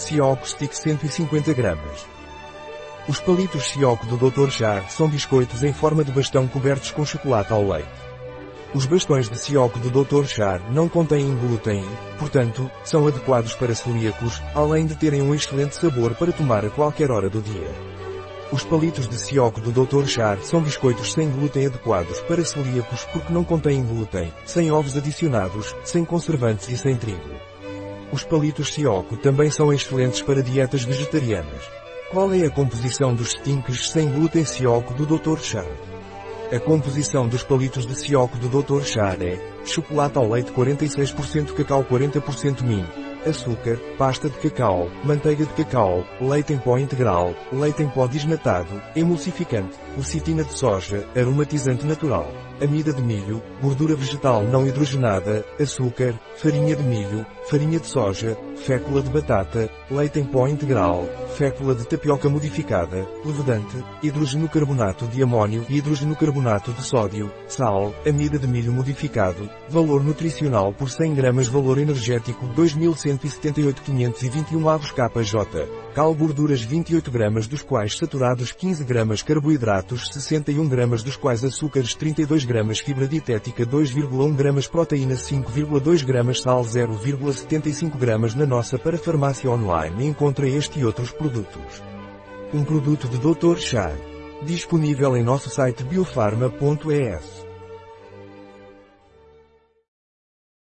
Sioco Stick 150 gramas. Os palitos Sioco do Dr. Char são biscoitos em forma de bastão cobertos com chocolate ao leite. Os bastões de Sioco do Dr. Char não contêm glúten, portanto, são adequados para celíacos, além de terem um excelente sabor para tomar a qualquer hora do dia. Os palitos de Sioco do Dr. Char são biscoitos sem glúten adequados para celíacos porque não contêm glúten, sem ovos adicionados, sem conservantes e sem trigo. Os palitos Sioco também são excelentes para dietas vegetarianas. Qual é a composição dos stinks sem glúten Sioco do Dr. Char? A composição dos palitos de Sioco do Dr. Char é chocolate ao leite 46% cacau 40% minho, açúcar, pasta de cacau, manteiga de cacau, leite em pó integral, leite em pó desnatado, emulsificante, lecitina de soja, aromatizante natural, amida de milho, gordura vegetal não hidrogenada, açúcar, farinha de milho, farinha de soja, fécula de batata, leite em pó integral, fécula de tapioca modificada, levedante, hidrogeno carbonato de amônio e hidrogeno carbonato de sódio, sal, amida de milho modificado, valor nutricional por 100 gramas valor energético 2178 521 avos KJ, cal gorduras 28 gramas dos quais saturados 15 gramas carboidratos 61 gramas dos quais açúcares 32 gramas fibra dietética 2,1 gramas proteína 5,2 gramas sal 0,75 gramas na nossa para farmácia online encontra este e outros produtos. Um produto de Dr. Chá. Disponível em nosso site biofarma.es.